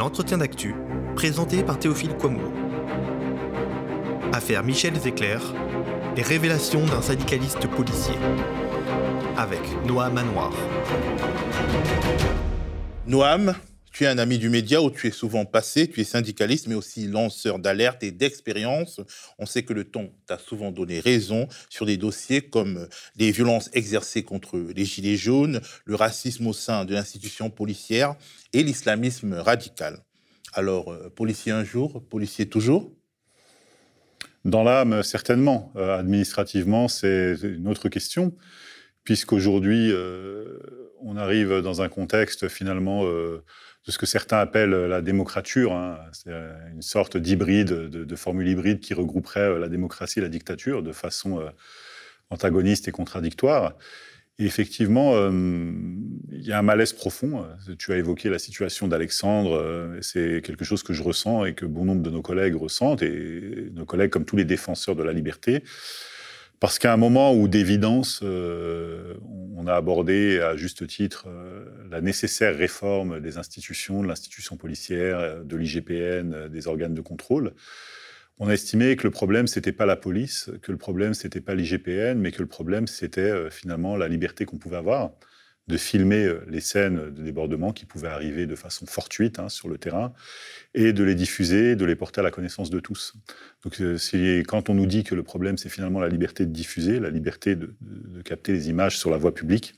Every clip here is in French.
l'entretien d'actu, présenté par Théophile Kouamouo. Affaire Michel Zecler, les révélations d'un syndicaliste policier. Avec Noam Manoir. Noam, tu es un ami du média où tu es souvent passé, tu es syndicaliste, mais aussi lanceur d'alerte et d'expérience. On sait que le temps t'a souvent donné raison sur des dossiers comme les violences exercées contre les Gilets jaunes, le racisme au sein de l'institution policière et l'islamisme radical. Alors, euh, policier un jour, policier toujours? Dans l'âme, certainement. Euh, administrativement, c'est une autre question, puisqu'aujourd'hui, euh, on arrive dans un contexte finalement de ce que certains appellent la démocrature. Hein. C'est une sorte d'hybride, de, formule hybride qui regrouperait la démocratie et la dictature de façon antagoniste et contradictoire. Et effectivement, il y a un malaise profond. Tu as évoqué la situation d'Alexandre. C'est quelque chose que je ressens et que bon nombre de nos collègues ressentent, et nos collègues comme tous les défenseurs de la liberté. Parce qu'à un moment où d'évidence, euh, on a abordé à juste titre euh, la nécessaire réforme des institutions, de l'institution policière, de l'IGPN, des organes de contrôle, on a estimé que le problème, c'était pas la police, que le problème, c'était pas l'IGPN, mais que le problème, c'était euh, finalement la liberté qu'on pouvait avoir de filmer euh, les scènes de débordement qui pouvaient arriver de façon fortuite hein, sur le terrain et de les diffuser, de les porter à la connaissance de tous. Donc, euh, quand on nous dit que le problème, c'est finalement la liberté de diffuser, la liberté de, capter les images sur la voie publique,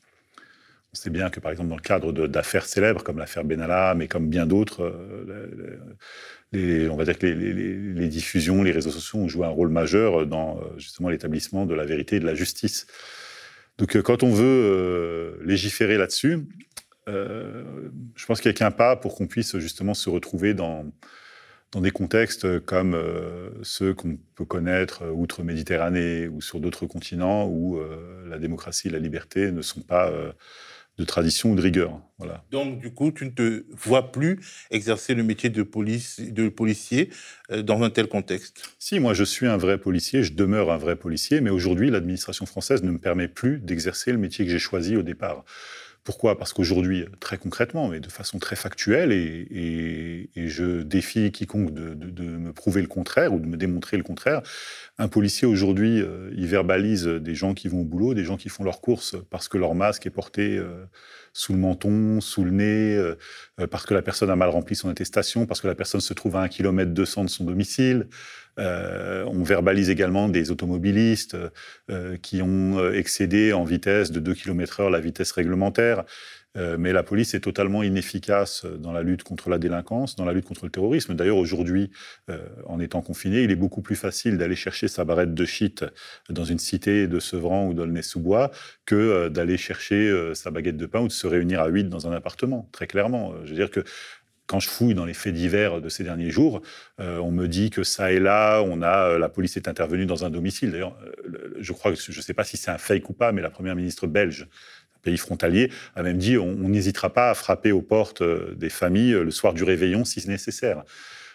on sait bien que, par exemple, dans le cadre d'affaires célèbres comme l'affaire Benalla, mais comme bien d'autres, on va dire que les, diffusions, les réseaux sociaux ont joué un rôle majeur dans euh, justement l'établissement de la vérité et de la justice. Donc euh, quand on veut euh, légiférer là-dessus, je pense qu'il n'y a qu'un pas pour qu'on puisse justement se retrouver dans, dans des contextes comme ceux qu'on peut connaître outre-Méditerranée ou sur d'autres continents où la démocratie et la liberté ne sont pas de tradition ou de rigueur. Voilà. Donc, du coup, tu ne te vois plus exercer le métier de, police, de policier euh, dans un tel contexte Si, moi, je suis un vrai policier, je demeure un vrai policier, mais aujourd'hui, l'administration française ne me permet plus d'exercer le métier que j'ai choisi au départ. Pourquoi? Parce qu'aujourd'hui, très concrètement, mais de façon très factuelle, et, je défie quiconque de, me prouver le contraire ou de me démontrer le contraire, un policier aujourd'hui, euh, il verbalise des gens qui vont au boulot, des gens qui font leurs courses parce que leur masque est porté euh, sous le menton, sous le nez, euh, parce que la personne a mal rempli son attestation, parce que la personne se trouve à un kilomètre 200 de son domicile. on verbalise également des automobilistes qui ont excédé en vitesse de 2 km heure la vitesse réglementaire. Euh, mais la police est totalement inefficace dans la lutte contre la délinquance, dans la lutte contre le terrorisme. D'ailleurs, aujourd'hui, euh, en étant confiné, il est beaucoup plus facile d'aller chercher sa barrette de shit dans une cité de Sevran ou d'Aulnay-sous-Bois que euh, d'aller chercher sa baguette de pain ou de se réunir à huit dans un appartement, très clairement. Je veux dire que quand je fouille dans les faits divers de ces derniers jours, on me dit que ça et là, on a la police est intervenue dans un domicile. D'ailleurs, je crois je ne sais pas si c'est un fake ou pas, mais la première ministre belge pays frontalier, a même dit on n'hésitera pas à frapper aux portes euh, des familles euh, le soir du réveillon si c'est nécessaire.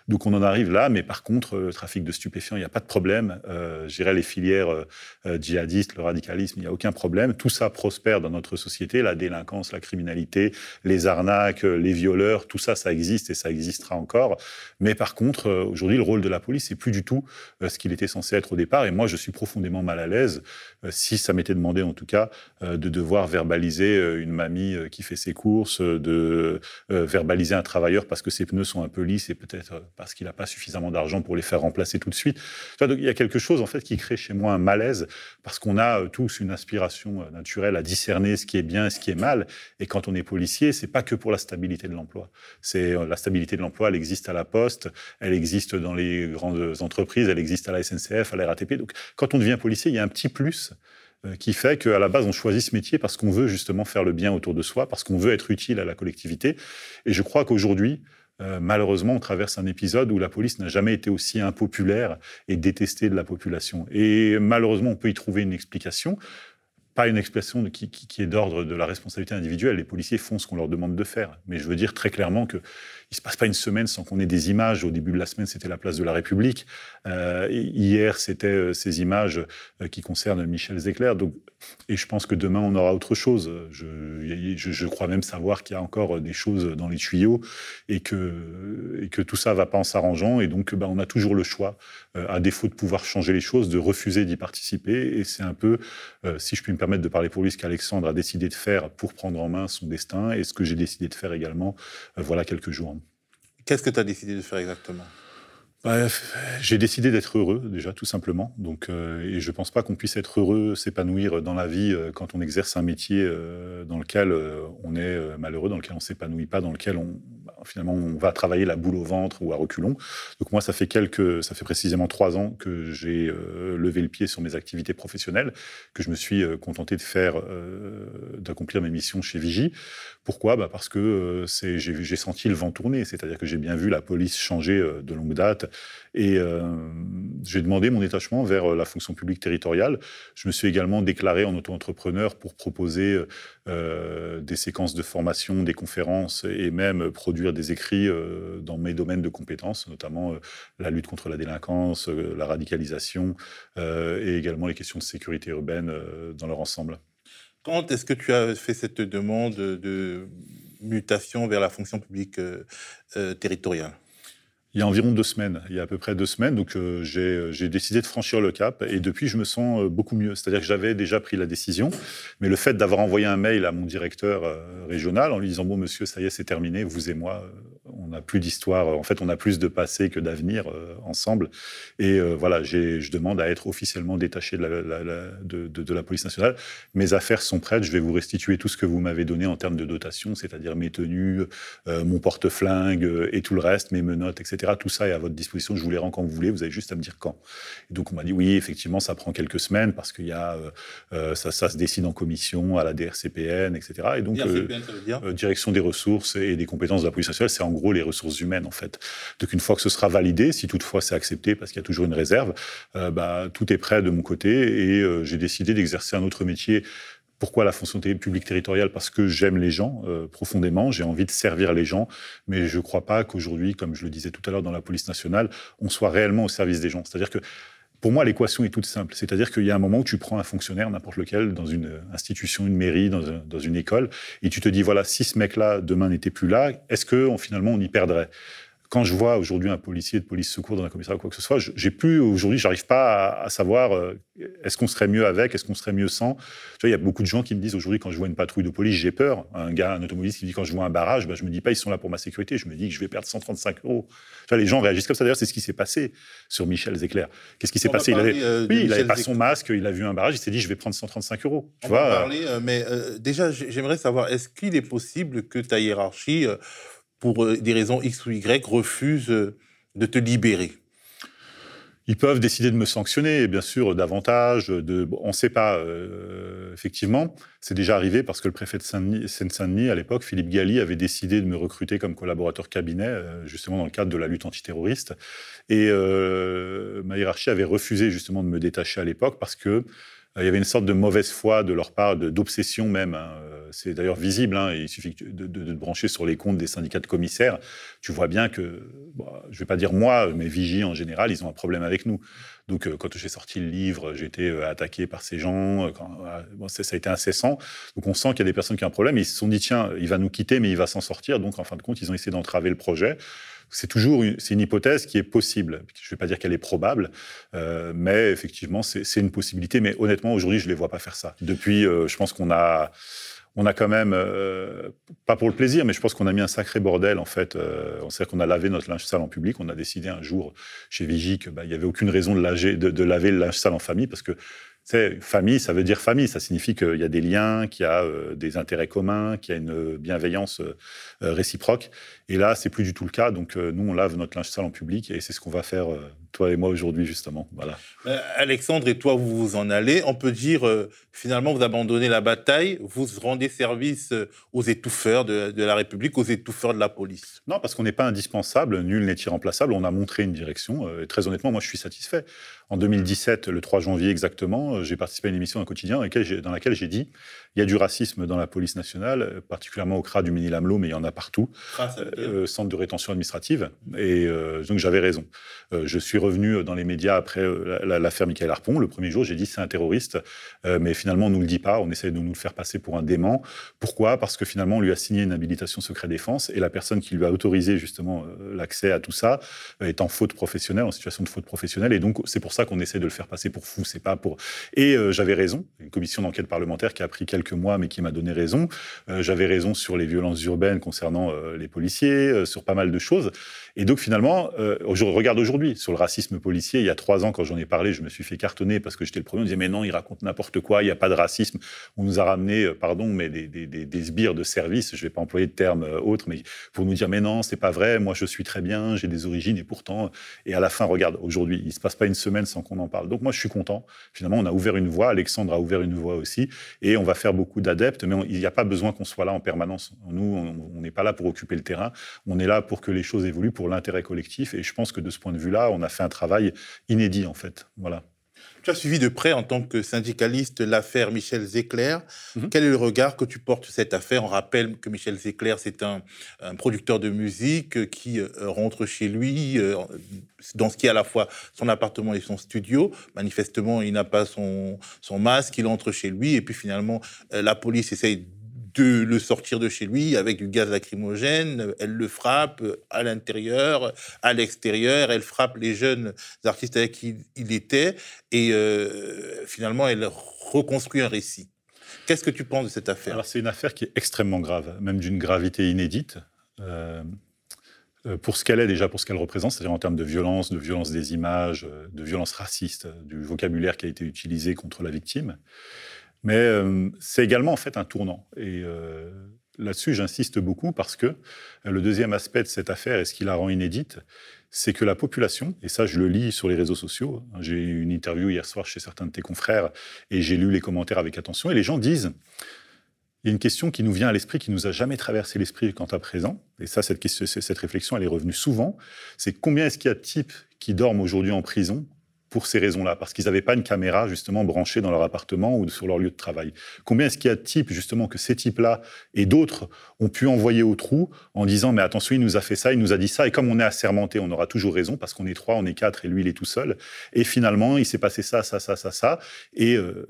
Donc on en arrive là, mais par contre, le trafic de stupéfiants, il n'y a pas de problème. Euh, J'irai les filières euh, euh, djihadistes, le radicalisme, il n'y a aucun problème. Tout ça prospère dans notre société, la délinquance, la criminalité, les arnaques, euh, les violeurs, tout ça, ça existe et ça existera encore. Mais par contre, aujourd'hui, le rôle de la police, c'est plus du tout ce qu'il était censé être au départ. Et moi, je suis profondément mal à l'aise, si ça m'était demandé en tout cas, de devoir verbaliser une mamie qui fait ses courses, de verbaliser un travailleur parce que ses pneus sont un peu lisses et peut-être parce qu'il n'a pas suffisamment d'argent pour les faire remplacer tout de suite. il y a quelque chose en fait qui crée chez moi un malaise parce qu'on a euh, tous une aspiration euh, naturelle à discerner ce qui est bien et ce qui est mal. Et quand on est policier, c'est pas que pour la stabilité de l'emploi. C'est euh, la stabilité de l'emploi, elle existe à la Poste, elle existe dans les grandes entreprises, elle existe à la SNCF, à la RATP. Donc, quand on devient policier, il y a un petit plus qui fait qu'à la base, on choisit ce métier parce qu'on veut justement faire le bien autour de soi, parce qu'on veut être utile à la collectivité. Et je crois qu'aujourd'hui, euh, malheureusement, on traverse un épisode où la police n'a jamais été aussi impopulaire et détestée de la population. Et malheureusement, on peut y trouver une explication pas une expression qui, est d'ordre de la responsabilité individuelle. Les policiers font ce qu'on leur demande de faire. Mais je veux dire très clairement que il se passe pas une semaine sans qu'on ait des images. Au début de la semaine, c'était la place de la République. Euh, hier, c'était euh, ces images euh, qui concernent Michel Zecler. Donc, et je pense que demain, on aura autre chose. Je, crois même savoir qu'il y a encore des choses dans les tuyaux et que, tout ça va pas en s'arrangeant. Et donc, bah, on a toujours le choix, à défaut de pouvoir changer les choses, de refuser d'y participer. Et c'est un peu, si je puis me permettre de parler pour lui, ce qu'Alexandre a décidé de faire pour prendre en main son destin et ce que j'ai décidé de faire également, voilà quelques jours. Qu'est-ce que tu as décidé de faire exactement? Bah, j'ai décidé d'être heureux, déjà, tout simplement. Donc, euh, et je ne pense pas qu'on puisse être heureux, s'épanouir dans la vie euh, quand on exerce un métier euh, dans lequel on est malheureux, dans lequel on ne s'épanouit pas, dans lequel on, bah, finalement, on va travailler la boule au ventre ou à reculons. Donc, moi, ça fait quelques, ça fait précisément trois ans que j'ai levé le pied sur mes activités professionnelles, que je me suis contenté de faire, d'accomplir mes missions chez Vigie. Pourquoi? Bah Parce que j'ai senti le vent tourner, c'est-à-dire que j'ai bien vu la police changer de longue date et euh, j'ai demandé mon détachement vers euh, la fonction publique territoriale. Je me suis également déclaré en auto-entrepreneur pour proposer euh, des séquences de formation, des conférences et même produire des écrits dans mes domaines de compétences, notamment la lutte contre la délinquance, la radicalisation et également les questions de sécurité urbaine dans leur ensemble. Quand est-ce que tu as fait cette demande de mutation vers la fonction publique territoriale? Il y a environ deux semaines, il y a à peu près deux semaines, donc euh, euh, j'ai décidé de franchir le cap et depuis je me sens euh, beaucoup mieux. C'est-à-dire que j'avais déjà pris la décision, mais le fait d'avoir envoyé un mail à mon directeur régional en lui disant bon monsieur ça y est c'est terminé, vous et moi on n'a plus d'histoire, en fait on a plus de passé que d'avenir ensemble et voilà je demande à être officiellement détaché de la, de, de la, police nationale. Mes affaires sont prêtes, je vais vous restituer tout ce que vous m'avez donné en termes de dotation, c'est-à-dire mes tenues, mon porte-flingue et tout le reste, mes menottes, etc. Tout ça est à votre disposition. Je vous les rends quand vous voulez. Vous avez juste à me dire quand. Et donc on m'a dit oui, effectivement, ça prend quelques semaines parce qu'il y a euh, euh, ça, se décide en commission à la DRCPN, etc. Et donc DRCPN, ça veut dire euh, direction des ressources et des compétences de la police nationale, c'est en gros les ressources humaines en fait. Donc une fois que ce sera validé, si toutefois c'est accepté parce qu'il y a toujours une réserve, bah, tout est prêt de mon côté et j'ai décidé d'exercer un autre métier pourquoi la fonction publique territoriale? Parce que j'aime les gens euh, profondément, j'ai envie de servir les gens, mais je ne crois pas qu'aujourd'hui, comme je le disais tout à l'heure dans la police nationale, on soit réellement au service des gens. C'est-à-dire que pour moi, l'équation est toute simple. C'est-à-dire qu'il y a un moment où tu prends un fonctionnaire, n'importe lequel, dans une institution, une mairie, dans, une école, et tu te dis, voilà, si ce mec-là, demain, n'était plus là, est-ce que finalement, on y perdrait? Quand je vois aujourd'hui un policier de police secours dans un commissariat ou quoi que ce soit, j'ai plus aujourd'hui, j'arrive pas à, savoir euh, est-ce qu'on serait mieux avec, est-ce qu'on serait mieux sans. Tu vois, il y a beaucoup de gens qui me disent aujourd'hui quand je vois une patrouille de police, j'ai peur. Un gars, un automobiliste qui me dit quand je vois un barrage, bah, je me dis pas ils sont là pour ma sécurité, je me dis que je vais perdre 135 euros. Tu vois, les gens réagissent comme ça. D'ailleurs, c'est ce qui s'est passé sur Michel Zecler. Qu'est-ce qui s'est passé? Il avait, euh, oui, il avait pas son masque, il a vu un barrage, il s'est dit je vais prendre 135 euros. Tu On va parler, euh, mais déjà j'aimerais savoir est-ce qu'il est possible que ta hiérarchie pour euh, des raisons X ou Y, refusent euh, de te libérer ils peuvent décider de me sanctionner, bien sûr, davantage. On ne sait pas, euh, effectivement. C'est déjà arrivé parce que le préfet de Seine-Saint-Denis, à l'époque, Philippe Galli, avait décidé de me recruter comme collaborateur cabinet, justement dans le cadre de la lutte antiterroriste. Et ma hiérarchie avait refusé justement de me détacher à l'époque parce que il y avait une sorte de mauvaise foi de leur part, d'obsession même. Hein. C'est d'ailleurs visible. Hein. Il suffit de, de, brancher sur les comptes des syndicats de commissaires. Tu vois bien que, je ne vais pas dire moi, mais Vigie en général, ils ont un problème avec nous. Donc, euh, quand j'ai sorti le livre, j'ai été euh, attaqué par ces gens. Euh, ça, a été incessant. Donc, on sent qu'il y a des personnes qui ont un problème. Ils se sont dit, tiens, il va nous quitter, mais il va s'en sortir. Donc, en fin de compte, ils ont essayé d'entraver le projet c'est toujours une, une hypothèse qui est possible. Je ne vais pas dire qu'elle est probable, euh, mais effectivement, c'est une possibilité. Mais honnêtement, aujourd'hui, je ne les vois pas faire ça. Depuis, euh, je pense qu'on a, on a quand même, euh, pas pour le plaisir, mais je pense qu'on a mis un sacré bordel, en fait. Euh, on sait qu'on a lavé notre linge sale en public. On a décidé un jour chez Vigie qu'il bah, n'y avait aucune raison de, de, de laver le linge sale en famille parce que c'est famille, ça veut dire famille. Ça signifie qu'il y a des liens, qu'il y a euh, des intérêts communs, qu'il y a une bienveillance euh, réciproque. Et là, c'est plus du tout le cas. Donc, euh, nous, on lave notre linge sale en public et c'est ce qu'on va faire toi et moi aujourd'hui, justement. Voilà. Euh, Alexandre et toi, vous vous en allez. On peut dire, euh, finalement, vous abandonnez la bataille, vous rendez service euh, aux étouffeurs de, la République, aux étouffeurs de la police. Non, parce qu'on n'est pas indispensable, nul n'est irremplaçable. On a montré une direction. très honnêtement, moi, je suis satisfait. En 2017, le 3 janvier exactement, j'ai participé à une émission d'un quotidien dans laquelle j'ai dit il y a du racisme dans la police nationale, particulièrement au CRA du Mini-Lamelot, mais il y en a partout. Euh, centre de rétention administrative. Et euh, donc j'avais raison. Euh, je suis revenu dans les médias après l'affaire Michael Harpon. Le premier jour, j'ai dit c'est un terroriste, mais finalement on nous le dit pas. On essaie de nous le faire passer pour un dément. Pourquoi? Parce que finalement on lui a signé une habilitation secret défense et la personne qui lui a autorisé justement l'accès à tout ça est en faute professionnelle, en situation de faute professionnelle. Et donc c'est pour ça qu'on essaie de le faire passer pour fou. C'est pas pour. Et j'avais raison. Une commission d'enquête parlementaire qui a pris quelques mois, mais qui m'a donné raison. Euh, j'avais raison sur les violences urbaines concernant euh, les policiers, euh, sur pas mal de choses. Et donc finalement, je regarde aujourd'hui sur le racisme policier. Il y a trois ans, quand j'en ai parlé, je me suis fait cartonner parce que j'étais le premier. On disait mais non, il raconte n'importe quoi. Il n'y a pas de racisme. On nous a ramené, pardon, mais des, sbires de service. Je ne vais pas employer de terme autre, mais pour nous dire mais non, c'est pas vrai. Moi, je suis très bien. J'ai des origines et pourtant. Et à la fin, regarde, aujourd'hui, il se passe pas une semaine sans qu'on en parle. Donc moi, je suis content. Finalement, on a ouvert une voie. Alexandre a ouvert une voie aussi, et on va faire beaucoup d'adeptes. Mais il n'y a pas besoin qu'on soit là en permanence. Nous, on n'est pas là pour occuper le terrain. On est là pour que les choses évoluent pour l'intérêt collectif. Et je pense que de ce point de vue-là, on a fait un travail inédit, en fait. Voilà. Tu as suivi de près en tant que syndicaliste l'affaire Michel Zecler. Mhm. Quel est le regard que tu portes sur cette affaire? On rappelle que Michel Zecler, c'est un, producteur de musique qui euh, rentre chez lui euh, dans ce qui est à la fois son appartement et son studio. Manifestement, il n'a pas son, son masque, il entre chez lui et puis finalement, euh, la police essaye de le sortir de chez lui avec du gaz lacrymogène. Elle le frappe à l'intérieur, à l'extérieur. Elle frappe les jeunes artistes avec qui il était. Et euh, finalement, elle reconstruit un récit. Qu'est-ce que tu penses de cette affaire? Alors, c'est une affaire qui est extrêmement grave, même d'une gravité inédite. Euh, euh, pour ce qu'elle est déjà, pour ce qu'elle représente, c'est-à-dire en termes de violence, de violence des images, de violence raciste, du vocabulaire qui a été utilisé contre la victime. Mais euh, c'est également en fait un tournant. Et euh, là-dessus, j'insiste beaucoup parce que euh, le deuxième aspect de cette affaire, et ce qui la rend inédite, c'est que la population, et ça je le lis sur les réseaux sociaux, hein, j'ai eu une interview hier soir chez certains de tes confrères et j'ai lu les commentaires avec attention, et les gens disent, il y a une question qui nous vient à l'esprit, qui nous a jamais traversé l'esprit quant à présent, et ça, cette, question, cette réflexion, elle est revenue souvent, c'est combien est-ce qu'il y a de types qui dorment aujourd'hui en prison pour ces raisons-là, parce qu'ils n'avaient pas une caméra justement branchée dans leur appartement ou sur leur lieu de travail. Combien est-ce qu'il y a de types justement que ces types-là et d'autres ont pu envoyer au trou en disant mais attention il nous a fait ça, il nous a dit ça et comme on est assermenté, on aura toujours raison parce qu'on est trois, on est quatre et lui il est tout seul et finalement il s'est passé ça, ça, ça, ça, ça et euh,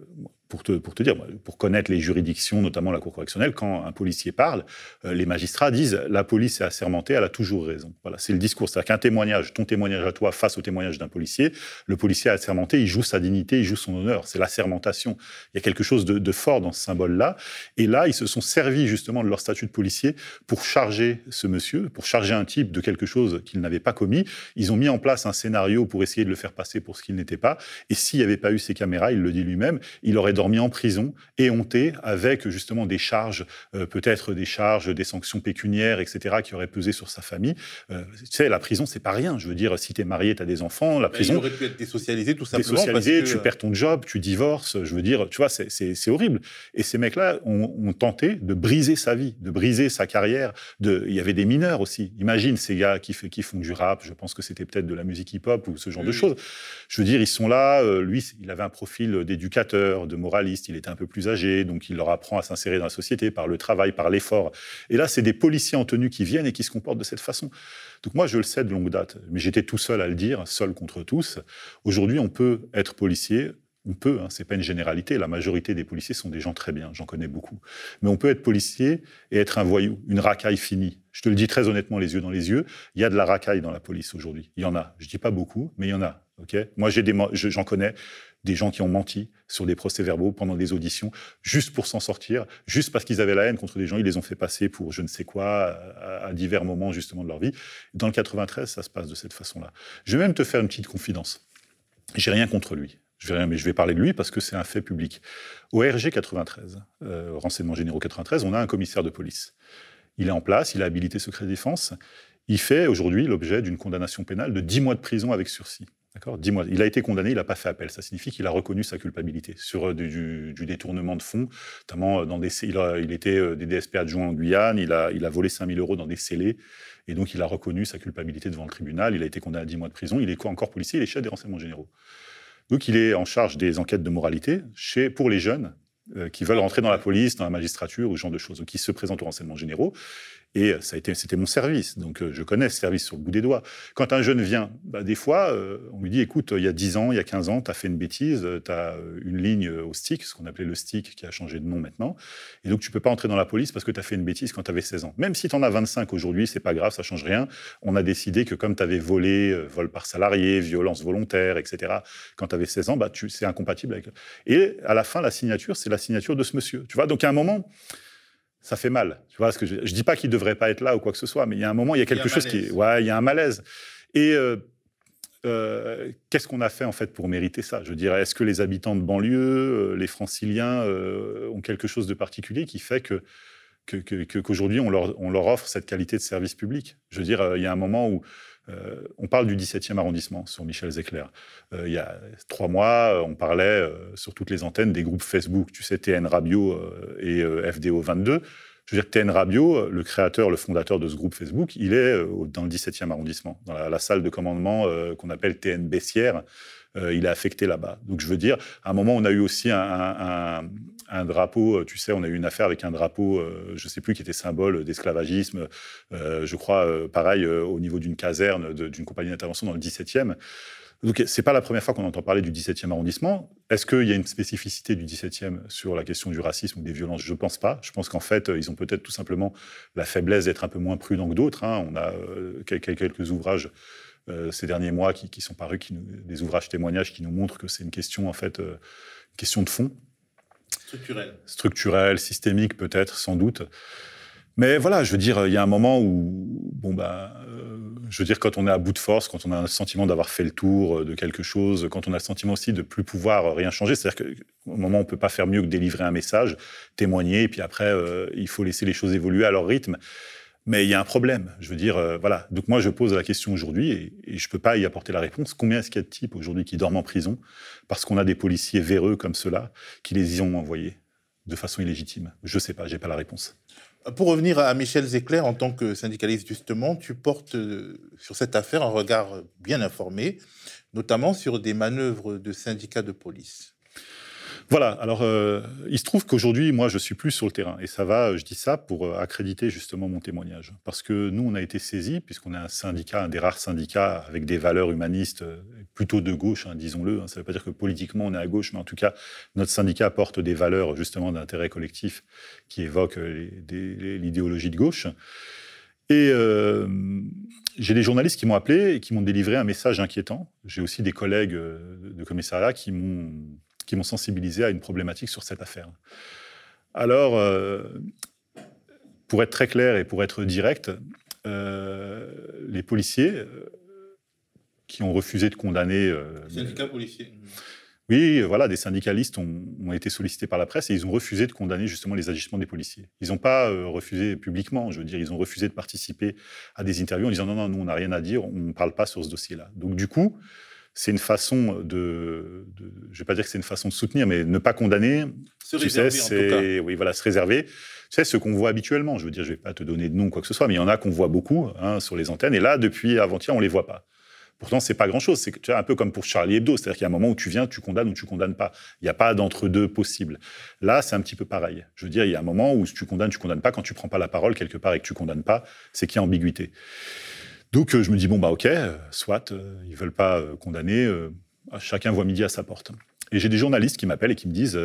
pour te, dire, pour connaître les juridictions, notamment la Cour correctionnelle, quand un policier parle, euh, les magistrats disent la police est assermentée, elle a toujours raison. Voilà, c'est le discours. C'est-à-dire qu'un témoignage, ton témoignage à toi face au témoignage d'un policier, le policier assermenté, il joue sa dignité, il joue son honneur. C'est l'assermentation. Il y a quelque chose de, de fort dans ce symbole-là. Et là, ils se sont servis justement de leur statut de policier pour charger ce monsieur, pour charger un type de quelque chose qu'il n'avait pas commis. Ils ont mis en place un scénario pour essayer de le faire passer pour ce qu'il n'était pas. Et s'il n'y avait pas eu ces caméras, il le dit lui-même, il aurait dormi en prison, éhonté, avec justement des charges, euh, peut-être des charges, des sanctions pécuniaires, etc., qui auraient pesé sur sa famille. Euh, tu sais, la prison, c'est pas rien. Je veux dire, si tu es marié, tu as des enfants, la prison. il aurait pu être désocialisé, tout simplement. Désocialisé, tu perds ton job, tu divorces. Je veux dire, tu vois, c'est horrible. Et ces mecs-là ont, tenté de briser sa vie, de briser sa carrière. De... Il y avait des mineurs aussi. Imagine ces gars qui, qui font du rap, je pense que c'était peut-être de la musique hip-hop ou ce genre de choses. Je veux dire, ils sont là. Euh, lui, il avait un profil d'éducateur, de il était un peu plus âgé, donc il leur apprend à s'insérer dans la société par le travail, par l'effort. Et là, c'est des policiers en tenue qui viennent et qui se comportent de cette façon. Donc moi, je le sais de longue date, mais j'étais tout seul à le dire, seul contre tous. Aujourd'hui, on peut être policier, on peut, hein, c'est pas une généralité. La majorité des policiers sont des gens très bien, j'en connais beaucoup. Mais on peut être policier et être un voyou, une racaille finie. Je te le dis très honnêtement, les yeux dans les yeux. Il y a de la racaille dans la police aujourd'hui. Il y en a. Je dis pas beaucoup, mais il y en a. Ok? Moi, j'en connais des gens qui ont menti sur des procès-verbaux pendant des auditions, juste pour s'en sortir, juste parce qu'ils avaient la haine contre des gens, ils les ont fait passer pour je ne sais quoi à, divers moments justement de leur vie. Dans le 93, ça se passe de cette façon-là. Je vais même te faire une petite confidence. J'ai rien contre lui. Je vais rien, mais je vais parler de lui parce que c'est un fait public. Au RG 93, euh, renseignement généraux 93, on a un commissaire de police. Il est en place, il a habilité secret défense. Il fait aujourd'hui l'objet d'une condamnation pénale de 10 mois de prison avec sursis. D'accord Dis-moi, il a été condamné, il n'a pas fait appel. Ça signifie qu'il a reconnu sa culpabilité sur du, détournement de fonds, notamment dans des. Il, a, il était des DSP adjoints en Guyane, il a, il a volé 5000 euros dans des scellés, et donc il a reconnu sa culpabilité devant le tribunal. Il a été condamné à 10 mois de prison. Il est encore policier, il est chef des renseignements généraux. Donc il est en charge des enquêtes de moralité chez, pour les jeunes euh, qui veulent rentrer dans la police, dans la magistrature, ou ce genre de choses, qui se présentent aux renseignements généraux. Et ça a été, c'était mon service. Donc, euh, je connais ce service sur le bout des doigts. Quand un jeune vient, bah, des fois, euh, on lui dit écoute, il y a 10 ans, il y a 15 ans, tu as fait une bêtise, tu as une ligne au stick, ce qu'on appelait le stick, qui a changé de nom maintenant. Et donc, tu peux pas entrer dans la police parce que tu as fait une bêtise quand tu avais 16 ans. Même si tu en as 25 aujourd'hui, c'est pas grave, ça change rien. On a décidé que comme tu avais volé, vol par salarié, violence volontaire, etc., quand tu avais 16 ans, bah, c'est incompatible avec. Et à la fin, la signature, c'est la signature de ce monsieur. Tu vois, donc à un moment, ça fait mal. Tu vois ce que je, je dis pas qu'il devrait pas être là ou quoi que ce soit, mais il y a un moment, il y a quelque chose qui, ouais, il y a un malaise. Et euh, euh, qu'est-ce qu'on a fait en fait pour mériter ça? Je dirais, est-ce que les habitants de banlieue, euh, les Franciliens, ont quelque chose de particulier qui fait que qu'aujourd'hui on, leur, on leur offre cette qualité de service public? Je veux dire, il y a un moment où euh, on parle du 17e arrondissement sur Michel Zecler. Euh, il y a trois mois, on parlait euh, sur toutes les antennes des groupes Facebook, tu sais, TN Radio et FDO 22. Je veux dire, TN Radio, le créateur, le fondateur de ce groupe Facebook, il est dans le 17e arrondissement, dans la, salle de commandement qu'on appelle TN Bessières. il est affecté là-bas. Donc, je veux dire, à un moment, on a eu aussi un, drapeau, euh, tu sais, on a eu une affaire avec un drapeau, euh, je ne sais plus, qui était symbole d'esclavagisme, euh, je crois, pareil, au niveau d'une caserne d'une compagnie d'intervention dans le 17e. Donc, c'est pas la première fois qu'on entend parler du 17e arrondissement. Est-ce qu'il y a une spécificité du 17e sur la question du racisme ou des violences? Je ne pense pas. Je pense qu'en fait, ils ont peut-être tout simplement la faiblesse d'être un peu moins prudents que d'autres. Hein. On a quelques ouvrages ces derniers mois qui, sont parus, qui des ouvrages témoignages qui nous montrent que c'est une question, en fait, une question de fond. Structurel. Structurel, systémique peut-être, sans doute. Mais voilà, je veux dire, il y a un moment où, bon bah, euh, je veux dire, quand on est à bout de force, quand on a un sentiment d'avoir fait le tour de quelque chose, quand on a le sentiment aussi de plus pouvoir rien changer, c'est-à-dire qu'au moment où on peut pas faire mieux que délivrer un message, témoigner, et puis après, euh, il faut laisser les choses évoluer à leur rythme. Mais il y a un problème. Je veux dire, euh, voilà. Donc moi, je pose la question aujourd'hui et, je ne peux pas y apporter la réponse. Combien est-ce qu'il y a de types aujourd'hui qui dorment en prison parce qu'on a des policiers véreux comme ceux-là qui les y ont envoyés de façon illégitime? Je ne sais pas, je n'ai pas la réponse. Pour revenir à Michel Zecler, en tant que syndicaliste, justement, tu portes euh, sur cette affaire un regard bien informé, notamment sur des manœuvres de syndicats de police. Voilà, alors euh, il se trouve qu'aujourd'hui, moi, je suis plus sur le terrain. Et ça va, je dis ça pour euh, accréditer justement mon témoignage. Parce que nous, on a été saisis, puisqu'on est un syndicat, un des rares syndicats avec des valeurs humanistes euh, plutôt de gauche, hein, disons-le. Hein. Ça ne veut pas dire que politiquement, on est à gauche, mais en tout cas, notre syndicat porte des valeurs justement d'intérêt collectif qui évoquent l'idéologie de gauche. Et j'ai des journalistes qui m'ont appelé et qui m'ont délivré un message inquiétant. J'ai aussi des collègues de commissariat qui m'ont qui m'ont sensibilisé à une problématique sur cette affaire. Alors, euh, pour être très clair et pour être direct, euh, les policiers euh, qui ont refusé de condamner. syndicats policiers. Oui, voilà, des syndicalistes ont, été sollicités par la presse et ils ont refusé de condamner justement les agissements des policiers. Ils n'ont pas refusé publiquement, je veux dire, ils ont refusé de participer à des interviews en disant non, non, nous on n'a rien à dire, on ne parle pas sur ce dossier-là. Donc du coup, c'est une façon de, je ne vais pas dire que c'est une façon de soutenir, mais ne pas condamner. Se réserver, sais, cas. Oui, voilà, se réserver. Tu sais, ce qu'on voit habituellement. Je veux dire, je ne vais pas te donner de nom, quoi que ce soit, mais il y en a qu'on voit beaucoup hein, sur les antennes. Et là, depuis avant-hier, on ne les voit pas. Pourtant, c'est pas grand-chose. C'est tu un peu comme pour Charlie Hebdo, c'est-à-dire qu'il y a un moment où tu viens, tu condamnes ou tu condamnes pas. Il n'y a pas d'entre-deux possible. Là, c'est un petit peu pareil. Je veux dire, il y a un moment où tu condamnes, tu condamnes pas. Quand tu prends pas la parole quelque part et que tu condamnes pas, c'est qu'il y a ambiguïté. Donc, euh, je me dis bon bah ok, euh, soit euh, ils veulent pas condamner chacun voit midi à sa porte. Et j'ai des journalistes qui m'appellent et qui me disent,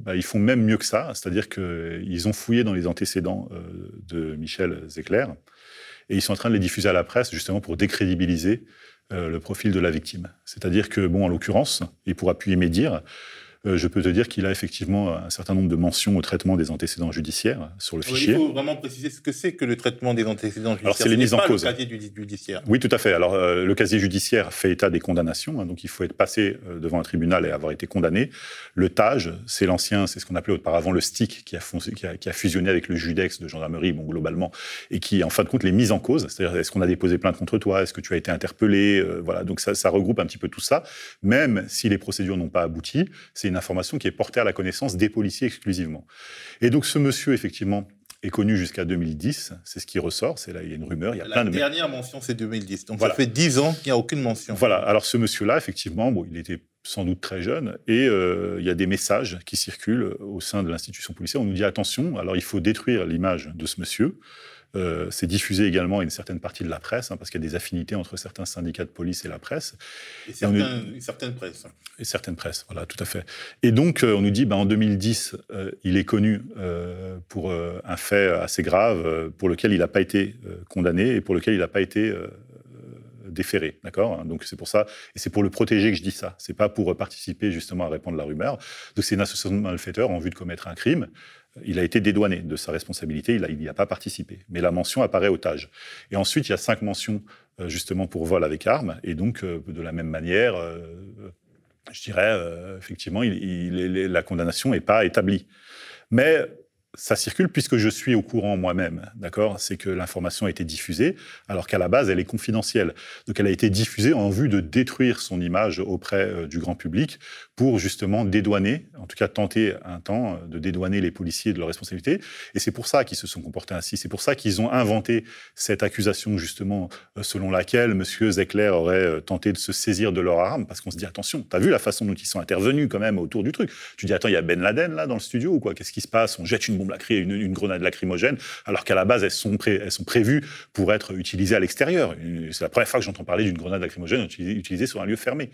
bah, ils font même mieux que ça, c'est-à-dire qu'ils ont fouillé dans les antécédents de Michel Zecler et ils sont en train de les diffuser à la presse justement pour décrédibiliser le profil de la victime. C'est-à-dire que, bon, en l'occurrence, et pour appuyer mes dires, je peux te dire qu'il a effectivement un certain nombre de mentions au traitement des antécédents judiciaires sur le fichier. Il faut vraiment préciser ce que c'est que le traitement des antécédents judiciaires. Alors, c'est les mises en cause. Le casier judiciaire. Oui, tout à fait. Alors, euh, le casier judiciaire fait état des condamnations, hein, donc il faut être passé euh, devant un tribunal et avoir été condamné. Le TAGE, c'est l'ancien, c'est ce qu'on appelait auparavant le STIC, qui a, qui, a, qui a, fusionné avec le Judex de gendarmerie, bon, globalement, et qui, en fin de compte, les mises en cause. C'est-à-dire, est-ce qu'on a déposé plainte contre toi? Est-ce que tu as été interpellé? Voilà, donc ça, ça regroupe un petit peu tout ça. Même si les procédures n'ont pas abouti, c'est une information qui est portée à la connaissance des policiers exclusivement. Et donc ce monsieur, effectivement, est connu jusqu'à 2010, c'est ce qui ressort, c'est là, il y a une rumeur, il y a la plein de... La dernière mention, c'est 2010, donc ça fait 10 ans qu'il n'y a aucune mention. Voilà, alors ce monsieur-là, effectivement, bon, il était sans doute très jeune, et euh, il y a des messages qui circulent au sein de l'institution policière, on nous dit attention, alors il faut détruire l'image de ce monsieur, euh, c'est diffusé également à une certaine partie de la presse, hein, parce qu'il y a des affinités entre certains syndicats de police et la presse. Et, certains, certaines presses. Et certaines presses, voilà, tout à fait. Et donc, euh, on nous dit, ben, en 2010, euh, il est connu pour un fait assez grave, pour lequel il n'a pas été condamné et pour lequel il n'a pas été déféré, d'accord Donc c'est pour ça, et c'est pour le protéger que je dis ça. C'est pas pour participer justement à répandre la rumeur. Donc c'est une association de malfaiteurs en vue de commettre un crime il a été dédouané de sa responsabilité, il n'y a, pas participé. Mais la mention apparaît au TAGE. Et ensuite, il y a cinq mentions euh, justement pour vol avec arme, et donc euh, de la même manière, euh, je dirais, effectivement, la condamnation n'est pas établie. Mais ça circule puisque je suis au courant moi-même, d'accord? C'est que l'information a été diffusée, alors qu'à la base, elle est confidentielle. Donc, elle a été diffusée en vue de détruire son image auprès euh, du grand public pour justement dédouaner, en tout cas tenter un temps euh, de dédouaner les policiers de leurs responsabilités. Et c'est pour ça qu'ils se sont comportés ainsi. C'est pour ça qu'ils ont inventé cette accusation, justement, euh, selon laquelle M. Zecler aurait tenté de se saisir de leur arme, parce qu'on se dit, attention, t'as vu la façon dont ils sont intervenus quand même autour du truc? Tu dis, attends, il y a Ben Laden là dans le studio ou quoi? Qu'est-ce qui se passe? On jette une bombe bombe une, une, grenade lacrymogène, alors qu'à la base, elles sont, elles sont prévues pour être utilisées à l'extérieur. C'est la première fois que j'entends parler d'une grenade lacrymogène utilisée, sur un lieu fermé,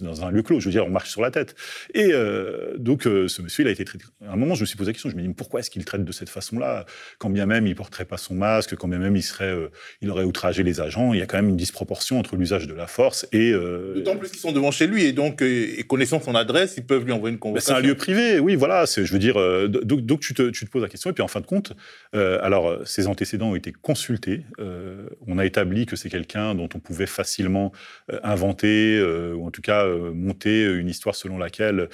dans un lieu clos. Je veux dire, on marche sur la tête. Et euh, donc, euh, ce monsieur, il a été traité. À un moment, je me suis posé la question, je me dis, pourquoi est-ce qu'il traite de cette façon-là? Quand bien même il porterait pas son masque, quand bien même il serait, euh, il aurait outragé les agents, il y a quand même une disproportion entre l'usage de la force et. D'autant plus qu'ils sont devant chez lui et donc, et connaissant son adresse, ils peuvent lui envoyer une convocation. C'est un lieu privé, oui, voilà. Je veux dire, donc, donc tu, te, tu te poses la question. Et puis en fin de compte, euh, alors ses antécédents ont été consultés. Euh, on a établi que c'est quelqu'un dont on pouvait facilement euh, inventer ou en tout cas monter une histoire selon laquelle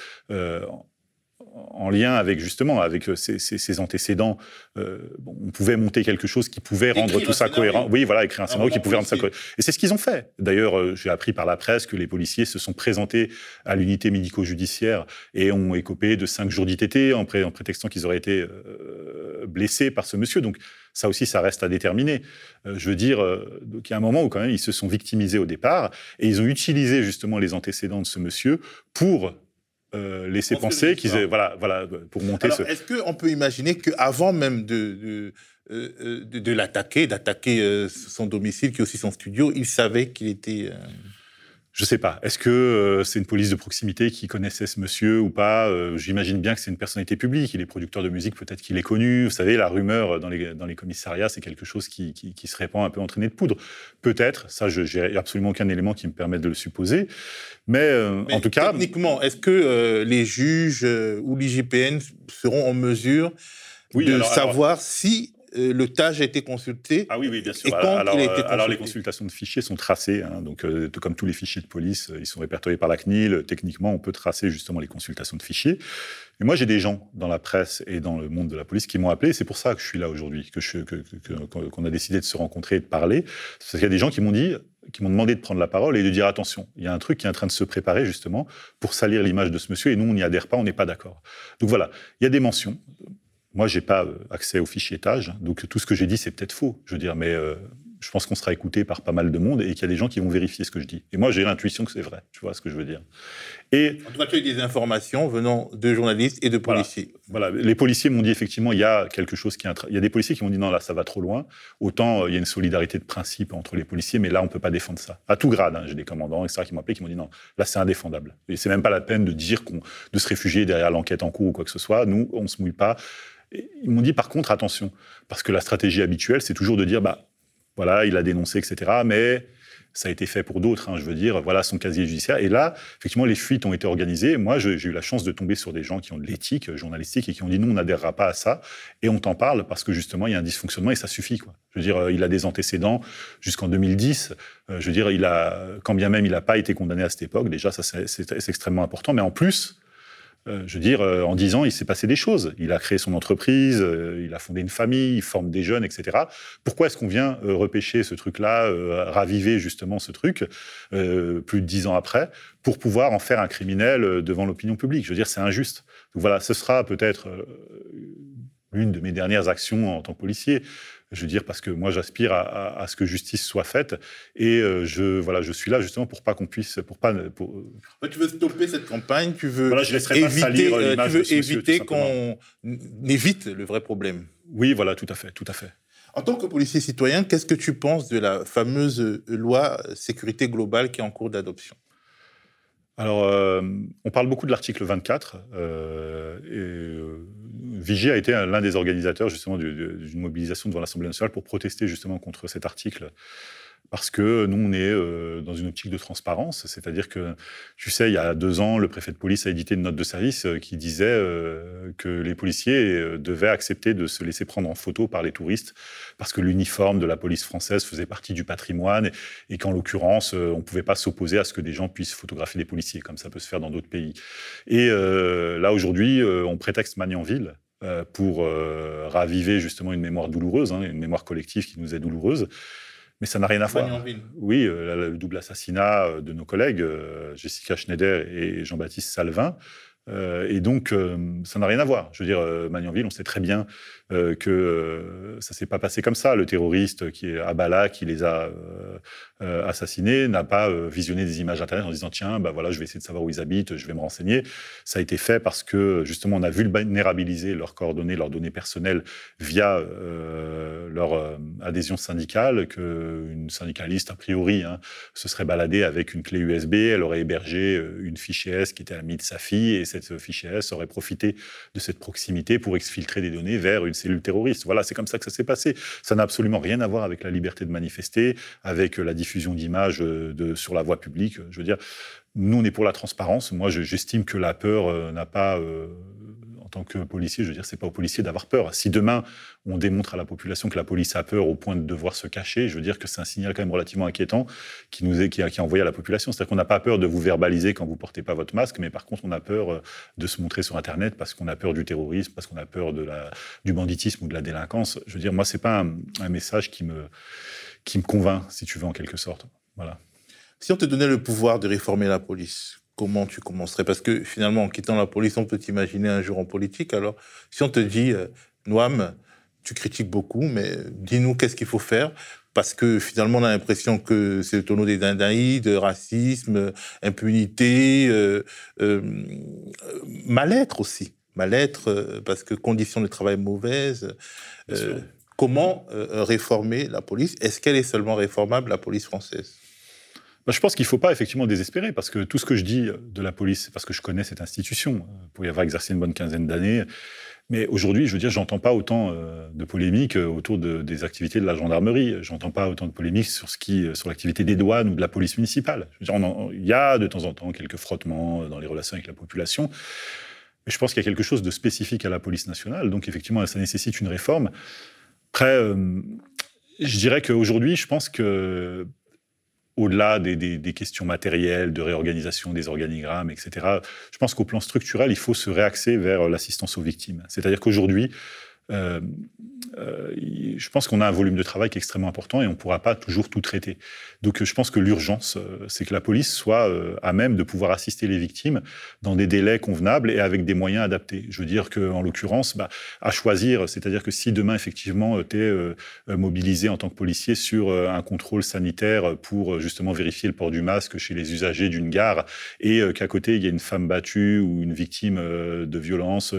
en lien avec justement avec ses, antécédents, on pouvait monter quelque chose qui pouvait rendre tout ça cohérent. Oui, voilà, écrire un scénario qui pouvait rendre ça cohérent. Et c'est ce qu'ils ont fait. D'ailleurs, j'ai appris par la presse que les policiers se sont présentés à l'unité médico-judiciaire et ont écopé de cinq jours d'ITT en, en, prétextant qu'ils auraient été blessés par ce monsieur. Donc ça aussi, ça reste à déterminer. Euh, je veux dire, euh, il y a un moment où quand même ils se sont victimisés au départ et ils ont utilisé justement les antécédents de ce monsieur pour euh, laisser penser qu'ils voilà, voilà, pour monter Alors, Est-ce qu'on peut imaginer qu'avant même de, de, de, l'attaquer, d'attaquer son domicile, qui est aussi son studio, il savait qu'il était. Je sais pas. Est-ce que euh, c'est une police de proximité qui connaissait ce monsieur ou pas? Euh, J'imagine bien que c'est une personnalité publique. Il est producteur de musique, peut-être qu'il est connu. Vous savez, la rumeur dans les, dans les commissariats, c'est quelque chose qui, qui, se répand un peu entraîné de poudre. Peut-être. Ça, je n'ai absolument aucun élément qui me permette de le supposer. Mais, euh, en tout cas. Techniquement, est-ce que les juges ou l'IGPN seront en mesure de savoir si euh, le TAGE a été consulté. Ah oui, oui, bien sûr. alors, les consultations de fichiers sont tracées. Hein. donc, euh, comme tous les fichiers de police, euh, ils sont répertoriés par la CNIL. Techniquement, on peut tracer justement les consultations de fichiers. Et moi, j'ai des gens dans la presse et dans le monde de la police qui m'ont appelé. C'est pour ça que je suis là aujourd'hui, que qu'on a décidé de se rencontrer et de parler. Parce qu'il y a des gens qui m'ont dit, qui m'ont demandé de prendre la parole et de dire attention, il y a un truc qui est en train de se préparer justement pour salir l'image de ce monsieur et nous, on n'y adhère pas, on n'est pas d'accord. Donc voilà, il y a des mentions. Moi, j'ai pas euh, accès au fichier étage, donc tout ce que j'ai dit, c'est peut-être faux. Je veux dire, mais euh, je pense qu'on sera écouté par pas mal de monde et qu'il y a des gens qui vont vérifier ce que je dis. Et moi, j'ai l'intuition que c'est vrai. Tu vois ce que je veux dire Et en tout cas, tu as eu des informations venant de journalistes et de policiers. Voilà. Les policiers m'ont dit effectivement, il y a quelque chose qui, il y a des policiers qui m'ont dit non là, ça va trop loin. Autant euh, il y a une solidarité de principe entre les policiers, mais là, on peut pas défendre ça. À tout grade, hein, j'ai des commandants, etc., qui m'ont appelé, qui m'ont dit non, là, c'est indéfendable. Et c'est même pas la peine de dire qu'on, de se réfugier derrière l'enquête en cours ou quoi que ce soit. Nous, on se mouille pas. Ils m'ont dit par contre attention, parce que la stratégie habituelle, c'est toujours de dire bah voilà, il a dénoncé, etc. Mais Ça a été fait pour d'autres. Hein, je veux dire, voilà son casier judiciaire. Et là, effectivement, les fuites ont été organisées. Moi, j'ai eu la chance de tomber sur des gens qui ont de l'éthique journalistique et qui ont dit nous, on n'adhérera pas à ça. Et on t'en parle parce que justement, il y a un dysfonctionnement et ça suffit. Quoi. Je veux dire, euh, il a des antécédents jusqu'en 2010. Euh, je veux dire, quand bien même il n'a pas été condamné à cette époque, déjà, ça c'est extrêmement important. Mais en plus, je veux dire, euh, en dix ans, il s'est passé des choses. Il a créé son entreprise, euh, il a fondé une famille, il forme des jeunes, etc. Pourquoi est-ce qu'on vient repêcher ce truc-là, raviver justement ce truc, plus de dix ans après, pour pouvoir en faire un criminel devant l'opinion publique? Je veux dire, c'est injuste. Donc voilà, ce sera peut-être une de mes dernières actions en tant que policier je veux dire, parce que moi, j'aspire à, ce que justice soit faite. Et euh, je, voilà, je suis là justement pour pas qu'on puisse. Pour pas, pour... tu veux stopper cette campagne, tu veux éviter, euh, tu veux éviter qu'on évite le vrai problème. Oui, voilà, tout à fait, tout à fait. En tant que policier citoyen, qu'est-ce que tu penses de la fameuse loi sécurité globale qui est en cours d'adoption? Alors, euh, on parle beaucoup de l'article 24. Euh, et, Vigier a été l'un des organisateurs justement d'une mobilisation devant l'Assemblée nationale pour protester justement contre cet article parce que nous, on est euh, dans une optique de transparence. C'est-à-dire que, tu sais, il y a deux ans, le préfet de police a édité une note de service euh, qui disait euh, que les policiers devaient accepter de se laisser prendre en photo par les touristes parce que l'uniforme de la police française faisait partie du patrimoine et, qu'en l'occurrence, on ne pouvait pas s'opposer à ce que des gens puissent photographier des policiers, comme ça peut se faire dans d'autres pays. Et là, aujourd'hui, on prétexte Magnanville pour raviver justement une mémoire douloureuse, hein, une mémoire collective qui nous est douloureuse. Mais ça n'a rien à voir. Oui, euh, le double assassinat euh, de nos collègues, euh, Jessica Schneider et Jean-Baptiste Salvin, euh, et donc, ça n'a rien à voir. Je veux dire, Magnanville, on sait très bien que ça s'est pas passé comme ça. Le terroriste qui est à Bala, qui les a assassinés, n'a pas visionné des images internet en disant tiens, bah voilà, je vais essayer de savoir où ils habitent, je vais me renseigner. Ça a été fait parce que justement, on a vulnérabilisé leurs coordonnées, leurs données personnelles via leur adhésion syndicale. Qu'une syndicaliste, a priori, hein, se serait baladée avec une clé USB, elle aurait hébergé une fichier S qui était amie de sa fille et cette fichier S aurait profité de cette proximité pour exfiltrer des données vers une cellule terroriste. Voilà, c'est comme ça que ça s'est passé. Ça n'a absolument rien à voir avec la liberté de manifester, avec la diffusion d'images euh, sur la voie publique. Je veux dire, nous, on est pour la transparence. Moi, j'estime que la peur euh, n'a pas euh, tant que policier, je veux dire, c'est pas aux policiers d'avoir peur. Si demain on démontre à la population que la police a peur au point de devoir se cacher, je veux dire que c'est un signal quand même relativement inquiétant qui nous est qui, qui envoyé à la population. C'est-à-dire qu'on n'a pas peur de vous verbaliser quand vous portez pas votre masque, mais par contre on a peur euh, de se montrer sur Internet parce qu'on a peur du terrorisme, parce qu'on a peur de la, du banditisme ou de la délinquance. Je veux dire, moi c'est pas un, un message qui me qui me convainc, si tu veux en quelque sorte. Voilà. Si on te donnait le pouvoir de réformer la police, comment tu commencerais? Parce que finalement, en quittant la police, on peut t'imaginer un jour en politique. Alors, si on te dit, euh, Noam, tu critiques beaucoup, mais dis-nous qu'est-ce qu'il faut faire parce que finalement, on a l'impression que c'est le tonneau des dindaïdes, racisme, impunité, euh, euh, mal-être aussi. Mal-être, parce que conditions de travail mauvaises. comment réformer la police? Est-ce qu'elle est seulement réformable, la police française? Bah, je pense qu'il ne faut pas effectivement désespérer, parce que tout ce que je dis de la police, c'est parce que je connais cette institution, euh, pour y avoir exercé une bonne quinzaine d'années. Mais aujourd'hui, je veux dire, j'entends pas autant euh, de polémiques euh, autour de, des activités de la gendarmerie. J'entends pas autant de polémiques sur ce qui, sur l'activité des douanes ou de la police municipale. il y a de temps en temps quelques frottements dans les relations avec la population. Mais je pense qu'il y a quelque chose de spécifique à la police nationale. Donc, effectivement, ça nécessite une réforme. Après, je dirais qu'aujourd'hui, je pense que au-delà des, questions matérielles, de réorganisation des organigrammes, etc., je pense qu'au plan structurel, il faut se réaxer vers l'assistance aux victimes. C'est-à-dire qu'aujourd'hui, euh, euh, je pense qu'on a un volume de travail qui est extrêmement important et on ne pourra pas toujours tout traiter. Donc je pense que l'urgence, euh, c'est que la police soit à même de pouvoir assister les victimes dans des délais convenables et avec des moyens adaptés. Je veux dire qu'en l'occurrence, bah, à choisir, c'est-à-dire que si demain, effectivement, tu es mobilisé en tant que policier sur un contrôle sanitaire pour justement vérifier le port du masque chez les usagers d'une gare et qu'à côté, il y a une femme battue ou une victime de violence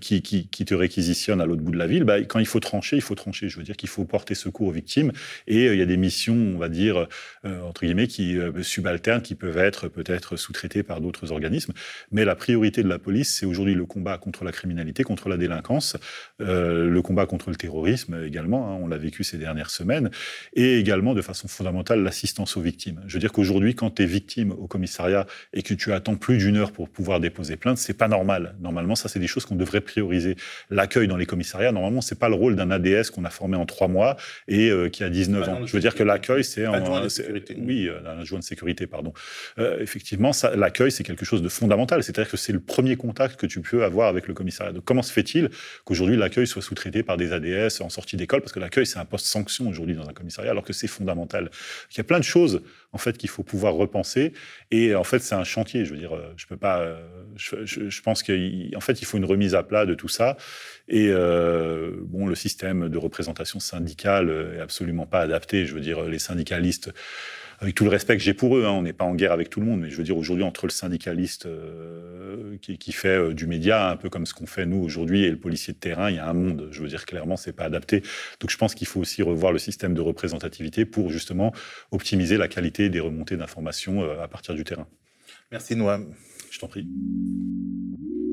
qui, qui, te réquisitionne à l'autre de la ville, bah, quand il faut trancher, il faut trancher. Je veux dire qu'il faut porter secours aux victimes. Et il y a des missions, on va dire, entre guillemets, qui subalternes, qui peuvent être peut-être sous-traitées par d'autres organismes. Mais la priorité de la police, c'est aujourd'hui le combat contre la criminalité, contre la délinquance, le combat contre le terrorisme également, hein, on l'a vécu ces dernières semaines, et également de façon fondamentale l'assistance aux victimes. Je veux dire qu'aujourd'hui, quand tu es victime au commissariat et que tu attends plus d'une heure pour pouvoir déposer plainte, c'est pas normal. Normalement, ça, c'est des choses qu'on devrait prioriser. L'accueil dans les commissariats, normalement, c'est pas le rôle d'un ADS qu'on a formé en trois mois et euh, qui a 19 ans. Je veux dire que l'accueil, c'est un oui, euh, un adjoint de sécurité, pardon. Euh, effectivement, l'accueil, c'est quelque chose de fondamental. C'est-à-dire que c'est le premier contact que tu peux avoir avec le commissariat. Donc, comment se fait-il qu'aujourd'hui l'accueil soit sous-traité par des ADS en sortie d'école? Parce que l'accueil, c'est un poste sanction aujourd'hui dans un commissariat, alors que c'est fondamental. Il y a plein de choses en fait qu'il faut pouvoir repenser. Et en fait, c'est un chantier. Je veux dire, je peux pas. Je, pense qu'en fait, il faut une remise à plat de tout ça. Et euh, bon, le système de représentation syndicale est absolument pas adapté. Je veux dire, les syndicalistes avec tout le respect que j'ai pour eux, hein, on n'est pas en guerre avec tout le monde, mais je veux dire aujourd'hui entre le syndicaliste euh, qui, fait euh, du média, un peu comme ce qu'on fait nous aujourd'hui, et le policier de terrain, il y a un monde. Je veux dire clairement, c'est pas adapté. Donc je pense qu'il faut aussi revoir le système de représentativité pour justement optimiser la qualité des remontées d'informations euh, à partir du terrain. Merci Noam. Je t'en prie.